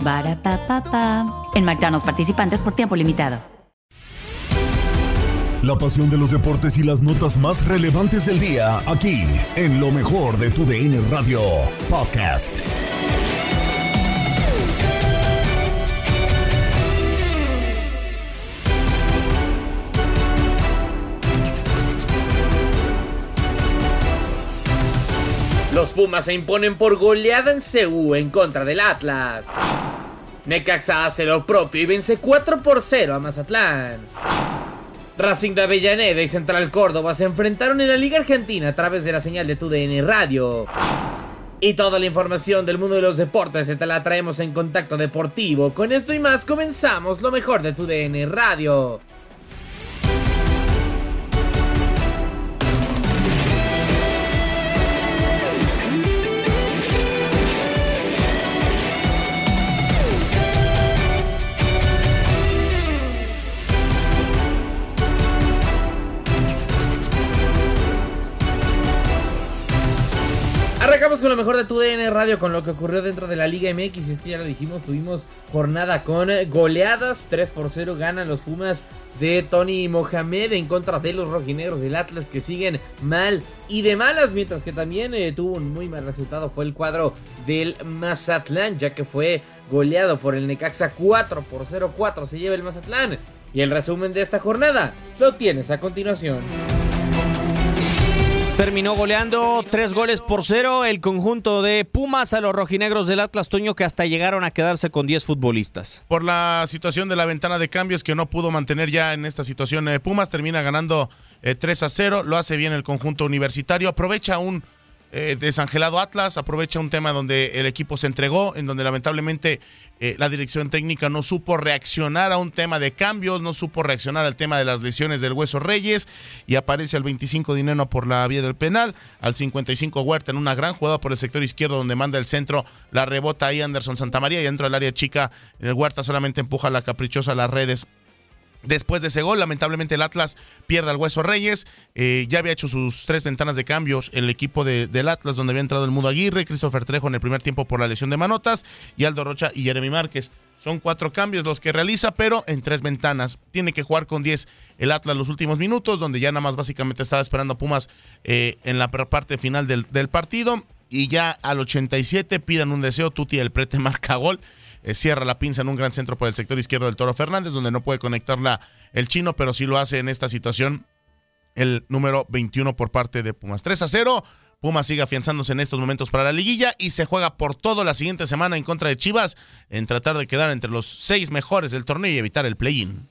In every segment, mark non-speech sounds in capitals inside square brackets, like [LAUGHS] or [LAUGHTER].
Baratapapa. En McDonald's participantes por tiempo limitado. La pasión de los deportes y las notas más relevantes del día, aquí, en lo mejor de tu DN Radio Podcast. Los Pumas se imponen por goleada en CU en contra del Atlas. Necaxa hace lo propio y vence 4 por 0 a Mazatlán. Racing de Avellaneda y Central Córdoba se enfrentaron en la Liga Argentina a través de la señal de TUDN Radio. Y toda la información del mundo de los deportes te la traemos en Contacto Deportivo. Con esto y más comenzamos lo mejor de TUDN Radio. Mejor de tu DN Radio, con lo que ocurrió dentro de la Liga MX. Es que ya lo dijimos, tuvimos jornada con goleadas. 3 por 0 ganan los Pumas de Tony Mohamed en contra de los rojinegros del Atlas que siguen mal y de malas. Mientras que también eh, tuvo un muy mal resultado fue el cuadro del Mazatlán, ya que fue goleado por el Necaxa 4 por 0. 4 se lleva el Mazatlán. Y el resumen de esta jornada lo tienes a continuación. Terminó goleando tres goles por cero el conjunto de Pumas a los rojinegros del Atlas Toño que hasta llegaron a quedarse con 10 futbolistas. Por la situación de la ventana de cambios que no pudo mantener ya en esta situación eh, Pumas, termina ganando eh, 3 a 0, lo hace bien el conjunto universitario, aprovecha un eh, desangelado Atlas, aprovecha un tema donde el equipo se entregó, en donde lamentablemente eh, la dirección técnica no supo reaccionar a un tema de cambios, no supo reaccionar al tema de las lesiones del Hueso Reyes y aparece al 25 Dinero por la vía del penal, al 55 Huerta en una gran jugada por el sector izquierdo donde manda el centro, la rebota ahí Anderson Santamaría y dentro del área chica el Huerta solamente empuja la caprichosa a las redes Después de ese gol, lamentablemente el Atlas pierde al Hueso Reyes. Eh, ya había hecho sus tres ventanas de cambios el equipo de, del Atlas, donde había entrado el Mudo Aguirre, Christopher Trejo en el primer tiempo por la lesión de Manotas, y Aldo Rocha y Jeremy Márquez. Son cuatro cambios los que realiza, pero en tres ventanas. Tiene que jugar con 10 el Atlas los últimos minutos, donde ya nada más básicamente estaba esperando a Pumas eh, en la parte final del, del partido. Y ya al 87 pidan un deseo, Tuti el prete [LAUGHS] marca gol. Eh, cierra la pinza en un gran centro por el sector izquierdo del Toro Fernández, donde no puede conectarla el chino, pero sí lo hace en esta situación el número 21 por parte de Pumas. 3 a 0. Pumas sigue afianzándose en estos momentos para la liguilla y se juega por todo la siguiente semana en contra de Chivas en tratar de quedar entre los seis mejores del torneo y evitar el play-in.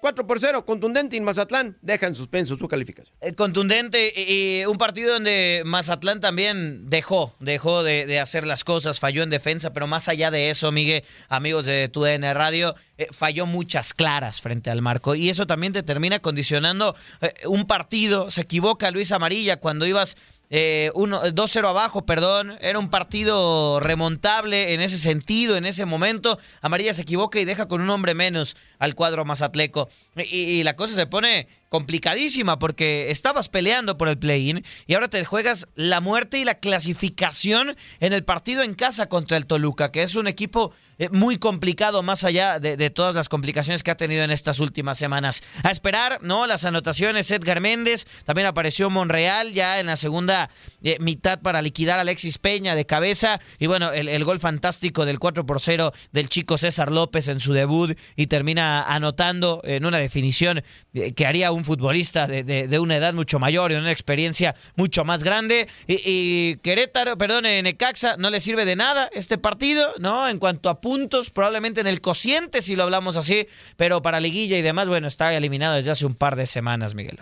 4 por 0, contundente y Mazatlán deja en suspenso su calificación. Eh, contundente y, un partido donde Mazatlán también dejó, dejó de, hacer las cosas, falló en defensa, pero más allá de eso, Miguel, amigos de TUDN Radio, eh, falló muchas claras frente al marco y eso también te termina condicionando eh, un partido. Se equivoca Luis Amarilla cuando ibas eh, 2-0 abajo, perdón. Era un partido remontable en ese sentido, en ese momento. Amarilla se equivoca y deja con un hombre menos al cuadro mazatleco. Y, y la cosa se pone complicadísima porque estabas peleando por el play-in y ahora te juegas la muerte y la clasificación en el partido en casa contra el Toluca, que es un equipo eh, muy complicado más allá de, todas las complicaciones que ha tenido en estas últimas semanas. A esperar, ¿no? Las anotaciones, Edgar Méndez, también apareció Monreal ya en la segunda eh, mitad para liquidar a Alexis Peña de cabeza y bueno, el, gol fantástico del 4 por 0 del chico César López en su debut y termina anotando en una definición eh, que haría un futbolista de, una edad mucho mayor y una experiencia mucho más grande y, y Querétaro, perdón, Necaxa no le sirve de nada este partido, ¿no? En cuanto a puntos, probablemente en el cociente si lo hablamos así, pero para liguilla y demás, bueno, está eliminado desde hace un par de semanas, Miguel.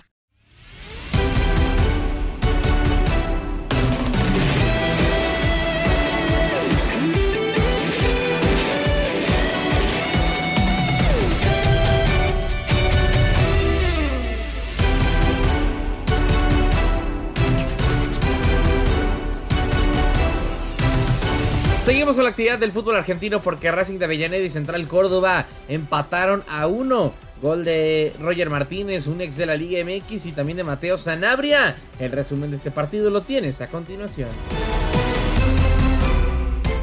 Seguimos con la actividad del fútbol argentino porque Racing de Avellaneda y Central Córdoba empataron a uno. Gol de Roger Martínez, un ex de la Liga MX y también de Mateo Sanabria. El resumen de este partido lo tienes a continuación.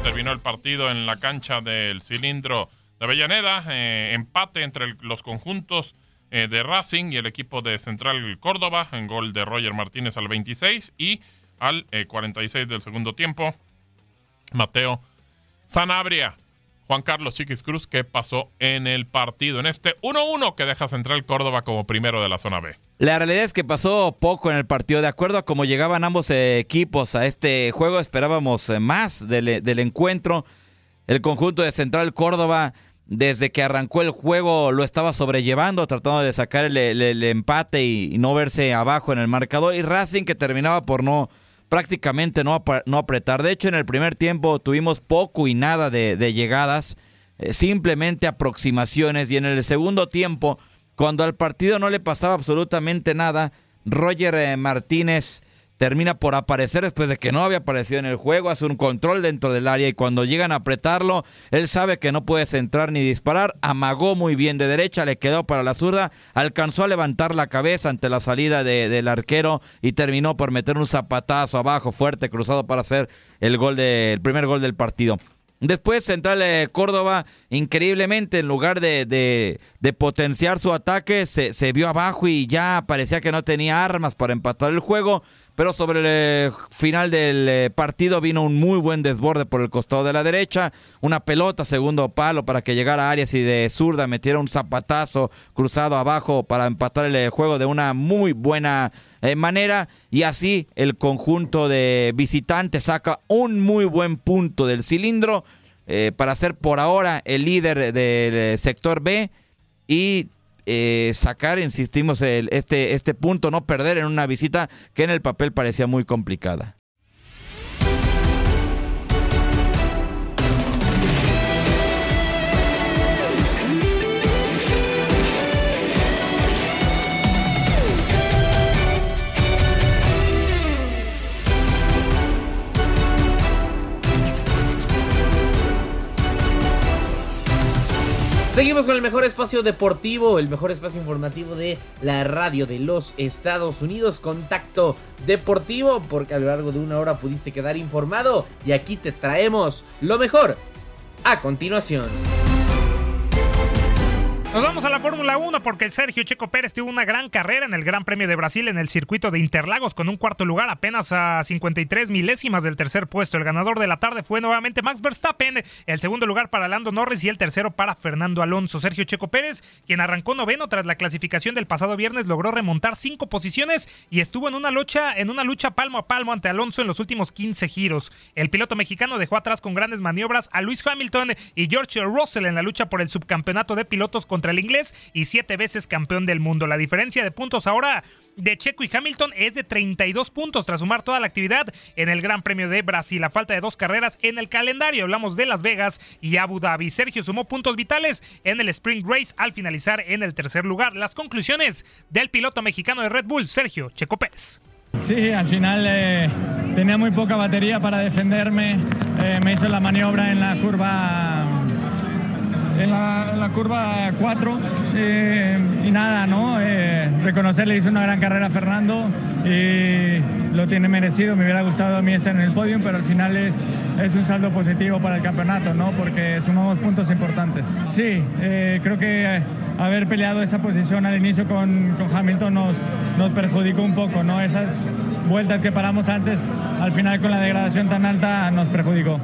Terminó el partido en la cancha del cilindro de Avellaneda. Eh, empate entre los conjuntos eh, de Racing y el equipo de Central Córdoba. En gol de Roger Martínez al 26 y al 46 eh, del segundo tiempo. Mateo Sanabria. Juan Carlos Chiquis Cruz, ¿qué pasó en el partido? En este 1-1 que deja Central Córdoba como primero de la zona B. La realidad es que pasó poco en el partido. De acuerdo a cómo llegaban ambos equipos a este juego, esperábamos eh, más del, encuentro. El conjunto de Central Córdoba, desde que arrancó el juego, lo estaba sobrellevando, tratando de sacar el, empate y, no verse abajo en el marcador. Y Racing, que terminaba por no prácticamente no, no apretar. De hecho, en el primer tiempo tuvimos poco y nada de, llegadas, eh, simplemente aproximaciones. Y en el segundo tiempo, cuando al partido no le pasaba absolutamente nada, Roger eh, Martínez termina por aparecer después de que no había aparecido en el juego, hace un control dentro del área y cuando llegan a apretarlo, él sabe que no puede centrar ni disparar, amagó muy bien de derecha, le quedó para la zurda, alcanzó a levantar la cabeza ante la salida del arquero y terminó por meter un zapatazo abajo fuerte cruzado para hacer el gol de, primer gol del partido. Después Central Córdoba, increíblemente, en lugar de, de, potenciar su ataque, se, se, vio abajo y ya parecía que no tenía armas para empatar el juego. Pero sobre el eh, final del eh, partido vino un muy buen desborde por el costado de la derecha. Una pelota, segundo palo para que llegara Arias y de zurda metiera un zapatazo cruzado abajo para empatar el eh, juego de una muy buena manera. Y así el conjunto de visitantes saca un muy buen punto del cilindro para ser por ahora el líder del sector B. Y eh, sacar, insistimos, el, este, este punto, no perder en una visita que en el papel parecía muy complicada. Seguimos con el mejor espacio deportivo, el mejor espacio informativo de la radio de los Estados Unidos. Contacto deportivo, porque a lo largo de una hora pudiste quedar informado y aquí te traemos lo mejor a continuación. Nos vamos a la Fórmula 1 porque Sergio Checo Pérez tuvo una gran carrera en el Gran Premio de Brasil en el circuito de Interlagos con un cuarto lugar apenas a 53 milésimas del tercer puesto. El ganador de la tarde fue nuevamente Max Verstappen, el segundo lugar para Lando Norris y el tercero para Fernando Alonso. Sergio Checo Pérez, quien arrancó noveno tras la clasificación del pasado viernes, logró remontar cinco posiciones y estuvo en una lucha, en una lucha palmo a palmo ante Alonso en los últimos 15 giros. El piloto mexicano dejó atrás con grandes maniobras a Luis Hamilton y George Russell en la lucha por el subcampeonato de pilotos contra el inglés y siete veces campeón del mundo. La diferencia de puntos ahora de Checo y Hamilton es de 32 puntos tras sumar toda la actividad en el Gran Premio de Brasil. La falta de dos carreras en el calendario. Hablamos de Las Vegas y Abu Dhabi. Sergio sumó puntos vitales en el Spring Race al finalizar en el tercer lugar. Las conclusiones del piloto mexicano de Red Bull, Sergio Checo Pérez. Sí, al final eh, tenía muy poca batería para defenderme. Eh, me hizo la maniobra en la curva en la, en la curva 4 eh, y nada, ¿no? Eh, reconocerle hizo una gran carrera a Fernando y lo tiene merecido. Me hubiera gustado a mí estar en el podio, pero al final es, es un saldo positivo para el campeonato, ¿no? Porque sumamos puntos importantes. Sí, eh, creo que haber peleado esa posición al inicio con, con Hamilton nos, nos perjudicó un poco, ¿no? Esas vueltas que paramos antes, al final con la degradación tan alta, nos perjudicó.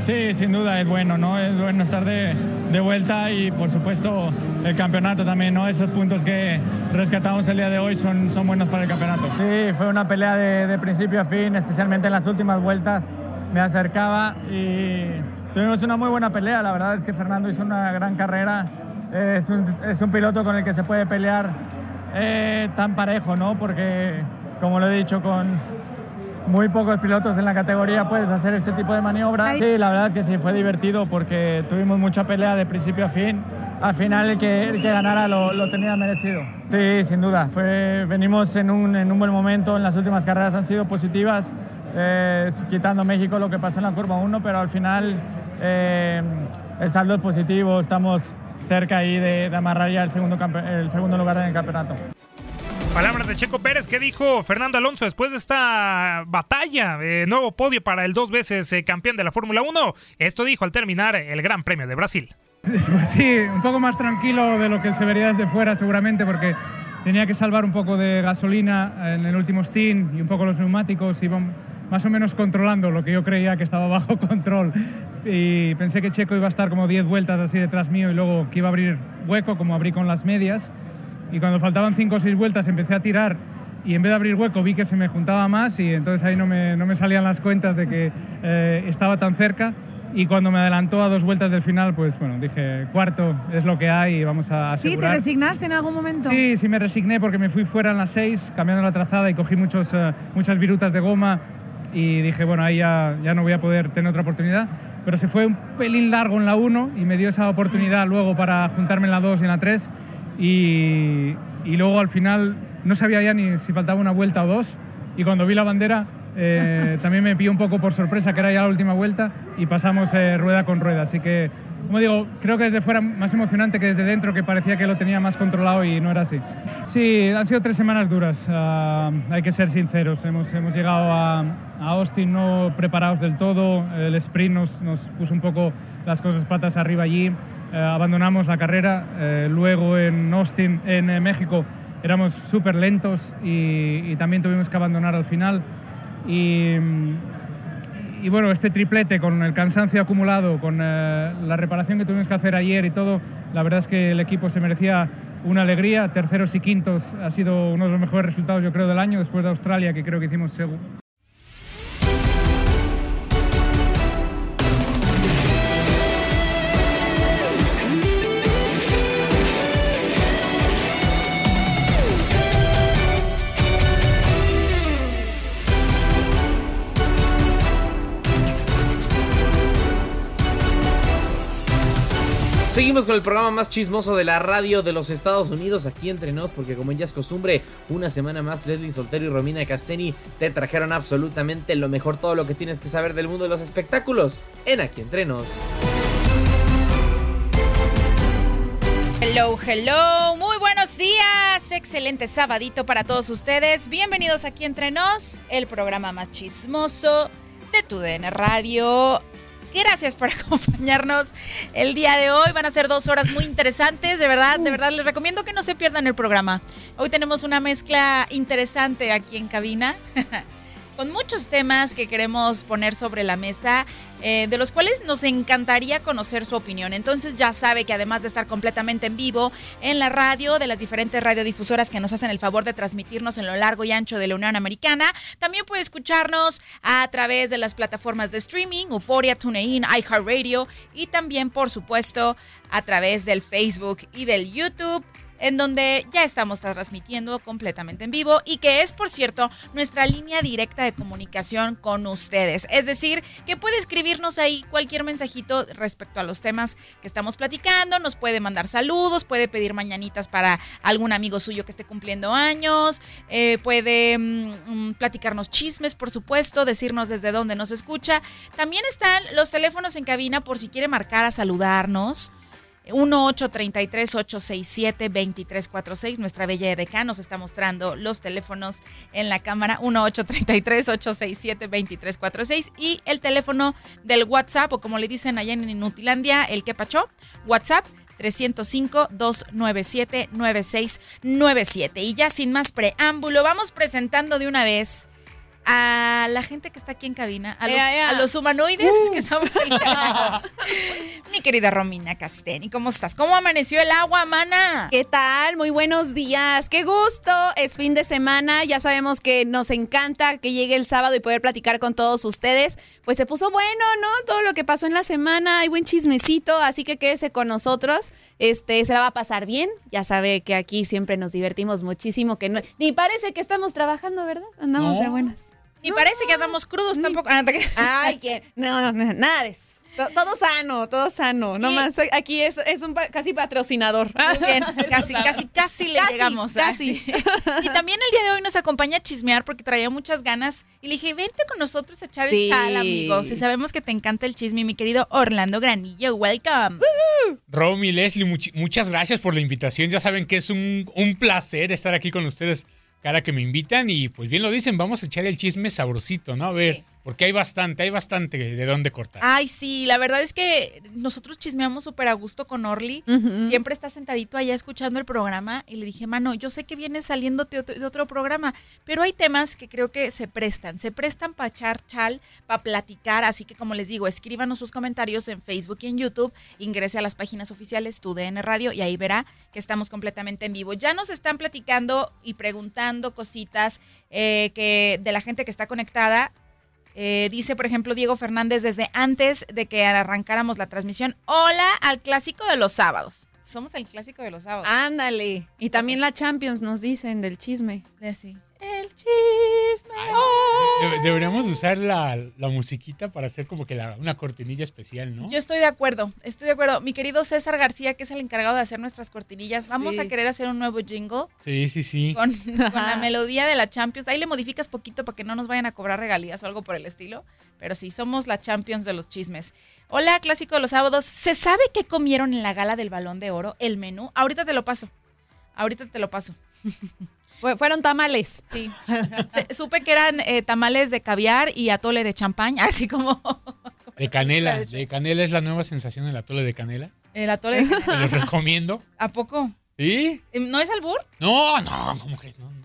Sí, sin duda es bueno, ¿no? Es bueno estar de, de, vuelta y por supuesto el campeonato también, ¿no? Esos puntos que rescatamos el día de hoy son, son buenos para el campeonato. Sí, fue una pelea de, de principio a fin, especialmente en las últimas vueltas. Me acercaba y tuvimos una muy buena pelea. La verdad es que Fernando hizo una gran carrera. Es un, es un piloto con el que se puede pelear eh, tan parejo, ¿no? Porque, como lo he dicho, con muy pocos pilotos en la categoría puedes hacer este tipo de maniobras. Sí, la verdad que sí, fue divertido porque tuvimos mucha pelea de principio a fin. Al final el que, el que ganara lo, lo, tenía merecido. Sí, sin duda. Fue, venimos en un, en un buen momento, en las últimas carreras han sido positivas, eh, quitando México lo que pasó en la curva 1, pero al final eh, el saldo es positivo, estamos cerca ahí de, de amarrar ya el segundo, el segundo lugar en el campeonato. Palabras de Checo Pérez, ¿qué dijo Fernando Alonso después de esta batalla? Eh, nuevo podio para el dos veces eh, campeón de la Fórmula 1. Esto dijo al terminar el Gran Premio de Brasil. Pues sí, un poco más tranquilo de lo que se vería desde fuera seguramente porque tenía que salvar un poco de gasolina en el último stint y un poco los neumáticos y más o menos controlando lo que yo creía que estaba [LAUGHS] bajo control. Y pensé que Checo iba a estar como 10 vueltas así detrás mío y luego que iba a abrir hueco como abrí con las medias y cuando faltaban cinco o seis vueltas empecé a tirar y en vez de abrir hueco vi que se me juntaba más y entonces ahí no me, no me salían las cuentas de que eh, estaba tan cerca y cuando me adelantó a dos vueltas del final, pues bueno, dije, cuarto es lo que hay y vamos a asegurar. ¿Sí? ¿Te resignaste en algún momento? Sí, sí me resigné porque me fui fuera en las seis, cambiando la trazada y cogí muchos, uh, muchas virutas de goma y dije, bueno, ahí ya, ya no voy a poder tener otra oportunidad. Pero se fue un pelín largo en la 1 y me dio esa oportunidad luego para juntarme en la 2 y en la 3 y, y, luego al final no sabía ya ni si faltaba una vuelta o dos y cuando vi la bandera eh, [LAUGHS] también me pilló un poco por sorpresa que era ya la última vuelta y pasamos eh, rueda con rueda. Así que, como digo, creo que desde fuera más emocionante que desde dentro, que parecía que lo tenía más controlado y no era así. Sí, han sido tres semanas duras, uh, hay que ser sinceros. Hemos, hemos llegado a, a, Austin no preparados del todo, el sprint nos, nos puso un poco las cosas patas arriba allí. Eh, abandonamos la carrera. Eh, luego en Austin, en eh, México, éramos súper lentos y, y, también tuvimos que abandonar al final. Y, y, bueno, este triplete con el cansancio acumulado, con la reparación que tuvimos que hacer ayer y todo, la verdad es que el equipo se merecía una alegría. Terceros y quintos ha sido uno de los mejores resultados, yo creo, del año, después de Australia, que creo que hicimos Seguimos con el programa más chismoso de la radio de los Estados Unidos aquí entre nos, porque como ya es costumbre, una semana más Leslie Soltero y Romina Casteni te trajeron absolutamente lo mejor, todo lo que tienes que saber del mundo de los espectáculos en Aquí entre nos. Hello, hello, muy buenos días, excelente sabadito para todos ustedes, bienvenidos aquí entre nos, el programa más chismoso de tu DN Radio. Gracias por [LAUGHS] acompañarnos el día de hoy. Van a ser dos horas muy interesantes, de verdad, de verdad les recomiendo que no se pierdan el programa. Hoy tenemos una mezcla interesante aquí en cabina. [LAUGHS] con muchos temas que queremos poner sobre la mesa, eh, de los cuales nos encantaría conocer su opinión. Entonces ya sabe que además de estar completamente en vivo en la radio, de las diferentes radiodifusoras que nos hacen el favor de transmitirnos en lo largo y ancho de la Unión Americana, también puede escucharnos a través de las plataformas de streaming, Euphoria, TuneIn, iHeartRadio y también, por supuesto, a través del Facebook y del YouTube en donde ya estamos transmitiendo completamente en vivo y que es, por cierto, nuestra línea directa de comunicación con ustedes. Es decir, que puede escribirnos ahí cualquier mensajito respecto a los temas que estamos platicando, nos puede mandar saludos, puede pedir mañanitas para algún amigo suyo que esté cumpliendo años, eh, puede mm, mm, platicarnos chismes, por supuesto, decirnos desde dónde nos escucha. También están los teléfonos en cabina por si quiere marcar a saludarnos. 1-833-867-2346. Nuestra bella Edecán nos está mostrando los teléfonos en la cámara. 1-833-867-2346. Y el teléfono del WhatsApp, o como le dicen allá en Inutilandia, el que pachó, WhatsApp 305-297-9697. Y ya sin más preámbulo, vamos presentando de una vez a la gente que está aquí en cabina, a los, Ea, ea. a los humanoides Uh. que estamos aquí. [LAUGHS] Mi querida Romina Casteni, ¿cómo estás? ¿Cómo amaneció el agua, mana? ¿Qué tal? Muy buenos días. Qué gusto. Es fin de semana. Ya sabemos que nos encanta que llegue el sábado y poder platicar con todos ustedes. Pues se puso bueno, ¿no? Todo lo que pasó en la semana. Hay buen chismecito, así que quédese con nosotros. Este, se la va a pasar bien. Ya sabe que aquí siempre nos divertimos muchísimo. Que no, ni parece que estamos trabajando, ¿verdad? Andamos No. de buenas. Ni parece que andamos crudos tampoco. Ah, [LAUGHS] Ay, ¿quién? No, no, nada de eso. To- Todo sano, todo sano. No más, aquí es, es un pa- casi patrocinador. Muy bien, casi, [LAUGHS] casi, casi le Casi, llegamos. casi. ¿eh? [LAUGHS] Y también el día de hoy nos acompaña a chismear porque traía muchas ganas. Y le dije, vente con nosotros a echar Sí. el chal, amigos. Y sabemos que te encanta el chisme, mi querido Orlando Granillo. Welcome. Romy, Leslie, muchi- muchas gracias por la invitación. Ya saben que es un, un placer estar aquí con ustedes cada que me invitan. Y pues bien lo dicen, vamos a echar el chisme sabrosito, ¿no? A ver, porque hay bastante, hay bastante de dónde cortar. Ay, sí, la verdad es que nosotros chismeamos súper a gusto con Orly. Siempre está sentadito allá escuchando el programa y le dije, mano, yo sé que vienes saliendo de otro, de otro programa, pero hay temas que creo que se prestan, se prestan para echar chal, para platicar, así que como les digo, escríbanos sus comentarios en Facebook y en YouTube, ingrese a las páginas oficiales Tu DN Radio y ahí verá que estamos completamente en vivo. Ya nos están platicando y preguntando cositas eh, que de la gente que está conectada. Eh, dice, por ejemplo, Diego Fernández desde antes de que arrancáramos la transmisión. Hola al clásico de los sábados. Somos el clásico de los sábados. Ándale. Y también la Champions nos dicen del chisme. Sí. El chisme. De- deberíamos usar la, la musiquita para hacer como que la- una cortinilla especial, ¿no? Yo estoy de acuerdo, estoy de acuerdo. Mi querido César García, que es el encargado de hacer nuestras cortinillas, vamos Sí. a querer hacer un nuevo jingle Sí, sí, sí. con, [LAUGHS] con la melodía de la Champions. Ahí le modificas poquito para que no nos vayan a cobrar regalías o algo por el estilo. Pero sí, somos la Champions de los chismes. Hola, clásico de los sábados. ¿Se sabe qué comieron en la gala del Balón de Oro? El menú. Ahorita te lo paso. Ahorita te lo paso. [LAUGHS] Fue- Fueron tamales. Sí. Supe que eran eh, tamales de caviar y atole de champán, [LAUGHS] así como De canela. De canela es la nueva sensación del atole de canela. el atole de Te los canela. recomiendo. ¿A poco? ¿Sí? ¿No es albur? No, no, ¿cómo crees? No, no.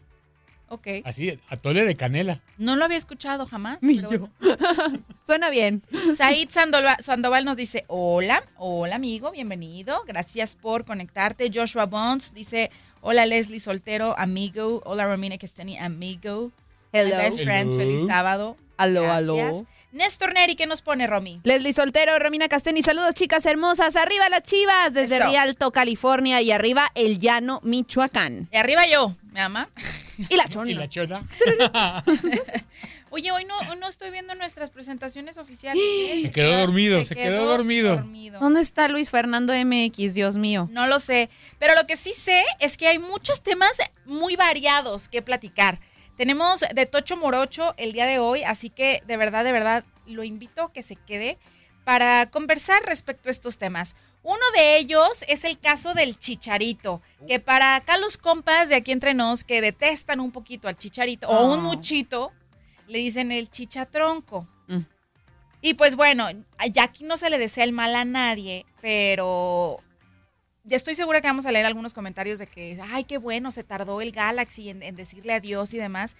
Ok. Así, atole de canela. No lo había escuchado jamás. pero bueno. [LAUGHS] Suena bien. Said Sandoval, Sandoval nos dice, hola, hola amigo, bienvenido, gracias por conectarte. Joshua Bonds dice, hola Leslie Soltero, amigo, hola Romina Castani, amigo. Hello. My best friends, Hello. feliz sábado. Aló, Gracias. aló. Néstor Neri, ¿qué nos pone, Romy? Leslie Soltero, Romina Casteni, saludos chicas hermosas. Arriba las chivas desde Eso. Rialto, California y arriba el llano, Michoacán. Y arriba yo, mi ama. Y la chona. Y la chona. [LAUGHS] Oye, hoy no, hoy no estoy viendo nuestras presentaciones oficiales. [GASPS] Se quedó dormido, se quedó dormido. ¿Dónde está Luis Fernando MX, Dios mío? No lo sé, pero lo que sí sé es que hay muchos temas muy variados que platicar. Tenemos de Tocho Morocho el día de hoy, así que de verdad, de verdad, lo invito a que se quede para conversar respecto a estos temas. Uno de ellos es el caso del chicharito, que para acá los compas de aquí entre nos que detestan un poquito al chicharito o un Oh. muchito, le dicen el chichatronco. Mm. Y pues bueno, ya aquí no se le desea el mal a nadie, pero ya estoy segura que vamos a leer algunos comentarios de que, ay, qué bueno, se tardó el Galaxy en, en decirle adiós y demás.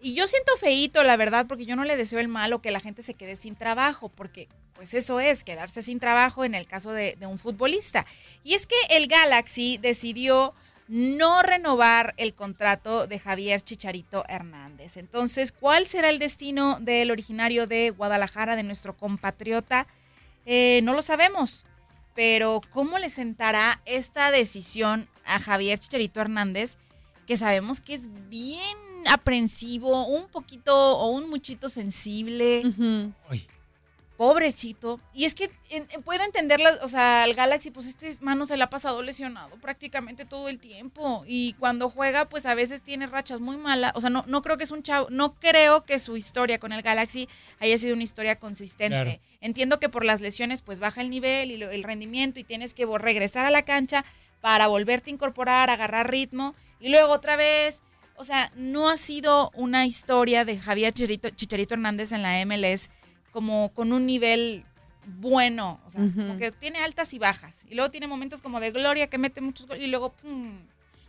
Y yo siento feíto, la verdad, porque yo no le deseo el mal o que la gente se quede sin trabajo, porque pues eso es, quedarse sin trabajo en el caso de, de un futbolista. Y es que el Galaxy decidió no renovar el contrato de Javier Chicharito Hernández. Entonces, ¿cuál será el destino del originario de Guadalajara, de nuestro compatriota? Eh, no lo sabemos, pero ¿cómo le sentará esta decisión a Javier Chicharito Hernández, que sabemos que es bien aprensivo, un poquito o un muchito sensible. Pobrecito. Y es que en- en- puedo entenderla, o sea, el Galaxy, pues este mano se la ha pasado lesionado prácticamente todo el tiempo. Y cuando juega, pues a veces tiene rachas muy malas. O sea, no, no creo que es un chavo, no creo que su historia con el Galaxy haya sido una historia consistente. Claro. Entiendo que por las lesiones, pues baja el nivel y lo- el rendimiento y tienes que regresar a la cancha para volverte a incorporar, agarrar ritmo y luego otra vez. O sea, no ha sido una historia de Javier Chicharito, Chicharito Hernández en la MLS como con un nivel bueno. O sea, como que tiene altas y bajas. Y luego tiene momentos como de gloria que mete muchos goles y luego pum,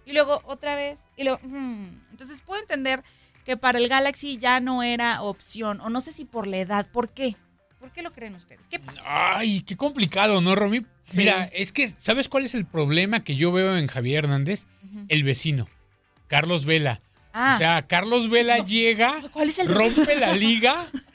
y luego otra vez y luego pum. Entonces puedo entender que para el Galaxy ya no era opción o no sé si por la edad, ¿por qué? ¿Por qué lo creen ustedes? ¿Qué pasa? Ay, qué complicado, ¿no, Romy? Sí. Mira, es que, ¿sabes cuál es el problema que yo veo en Javier Hernández? El vecino, Carlos Vela. Ah. O sea, Carlos Vela [LAUGHS] llega, ¿Cuál es el rompe la liga [LAUGHS]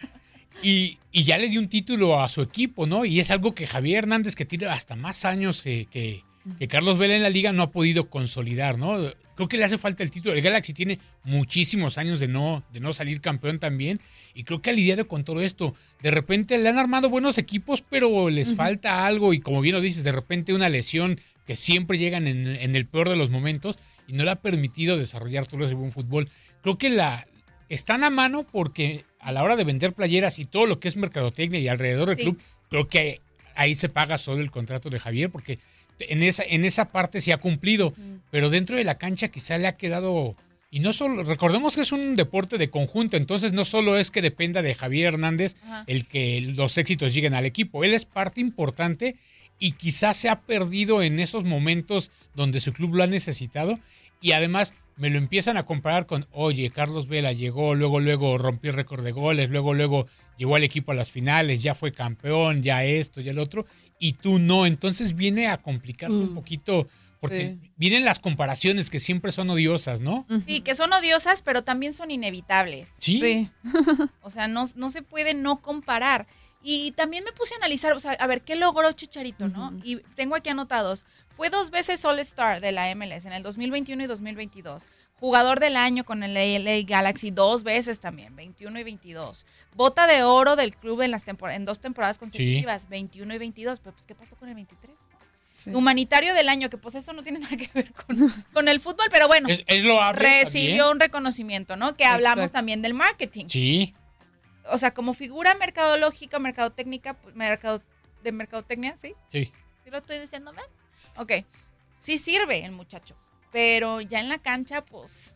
y, y ya le dio un título a su equipo, ¿no? Y es algo que Javier Hernández, que tiene hasta más años eh, que, que Carlos Vela en la liga, no ha podido consolidar, ¿no? Creo que le hace falta el título. El Galaxy tiene muchísimos años de no, de no salir campeón también. Y creo que ha lidiado con todo esto. De repente le han armado buenos equipos, pero les falta algo. Y como bien lo dices, de repente una lesión que siempre llegan en, en el peor de los momentos y no le ha permitido desarrollar todo ese buen fútbol. Creo que la están a mano porque a la hora de vender playeras y todo lo que es mercadotecnia y alrededor del Sí. club, creo que ahí se paga solo el contrato de Javier porque en esa, en esa parte sí ha cumplido, pero dentro de la cancha quizá le ha quedado... Y no solo, recordemos que es un deporte de conjunto, entonces no solo es que dependa de Javier Hernández Ajá. el que los éxitos lleguen al equipo, él es parte importante y quizás se ha perdido en esos momentos donde su club lo ha necesitado y además me lo empiezan a comparar con, oye, Carlos Vela llegó, luego, luego rompió el récord de goles, luego, luego llegó al equipo a las finales, ya fue campeón, ya esto, ya el otro, y tú no. Entonces viene a complicarse un poquito, porque vienen las comparaciones que siempre son odiosas, ¿no? Sí, que son odiosas, pero también son inevitables. Sí. [LAUGHS] o sea, no, no se puede no comparar. Y también me puse a analizar, o sea, a ver, ¿qué logró Chicharito, no? Y tengo aquí anotados. Fue dos veces All-Star de la MLS en el 2021 y 2022. Jugador del año con el LA Galaxy dos veces también, 21 y 22. Bota de oro del club en, las tempor- en dos temporadas consecutivas, 21 y 22. Pero, pues, ¿qué pasó con el 23? Humanitario del año, que pues eso no tiene [LAUGHS] nada que ver con, con el fútbol, pero bueno. Es, es loable Recibió también. un reconocimiento, ¿no? Que hablamos Exacto. también del marketing. Sí. O sea, como figura mercadológica, mercadotécnica, pues, mercado, de mercadotecnia, ¿sí? Sí. ¿Sí lo estoy diciendo mal? Ok. Sí sirve el muchacho, pero ya en la cancha, pues,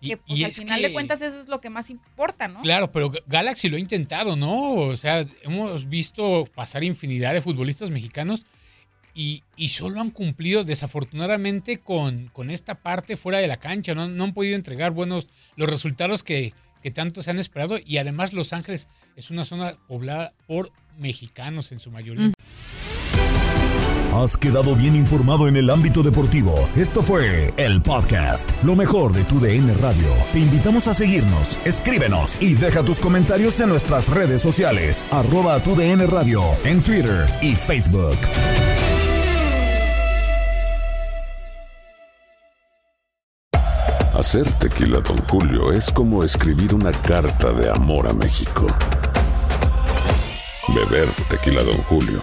que pues, y al final que- de cuentas eso es lo que más importa, ¿no? Claro, pero Galaxy lo ha intentado, ¿no? O sea, hemos visto pasar infinidad de futbolistas mexicanos y, y solo han cumplido desafortunadamente con, con esta parte fuera de la cancha. No, no han podido entregar buenos los resultados que, que tanto se han esperado. Y además Los Ángeles es una zona poblada por mexicanos en su mayoría. Has quedado bien informado en el ámbito deportivo. Esto fue el podcast, lo mejor de tu DN Radio. Te invitamos a seguirnos, escríbenos y deja tus comentarios en nuestras redes sociales, arroba tu DN Radio, en Twitter y Facebook. Hacer tequila, Don Julio, es como escribir una carta de amor a México. Beber tequila, Don Julio,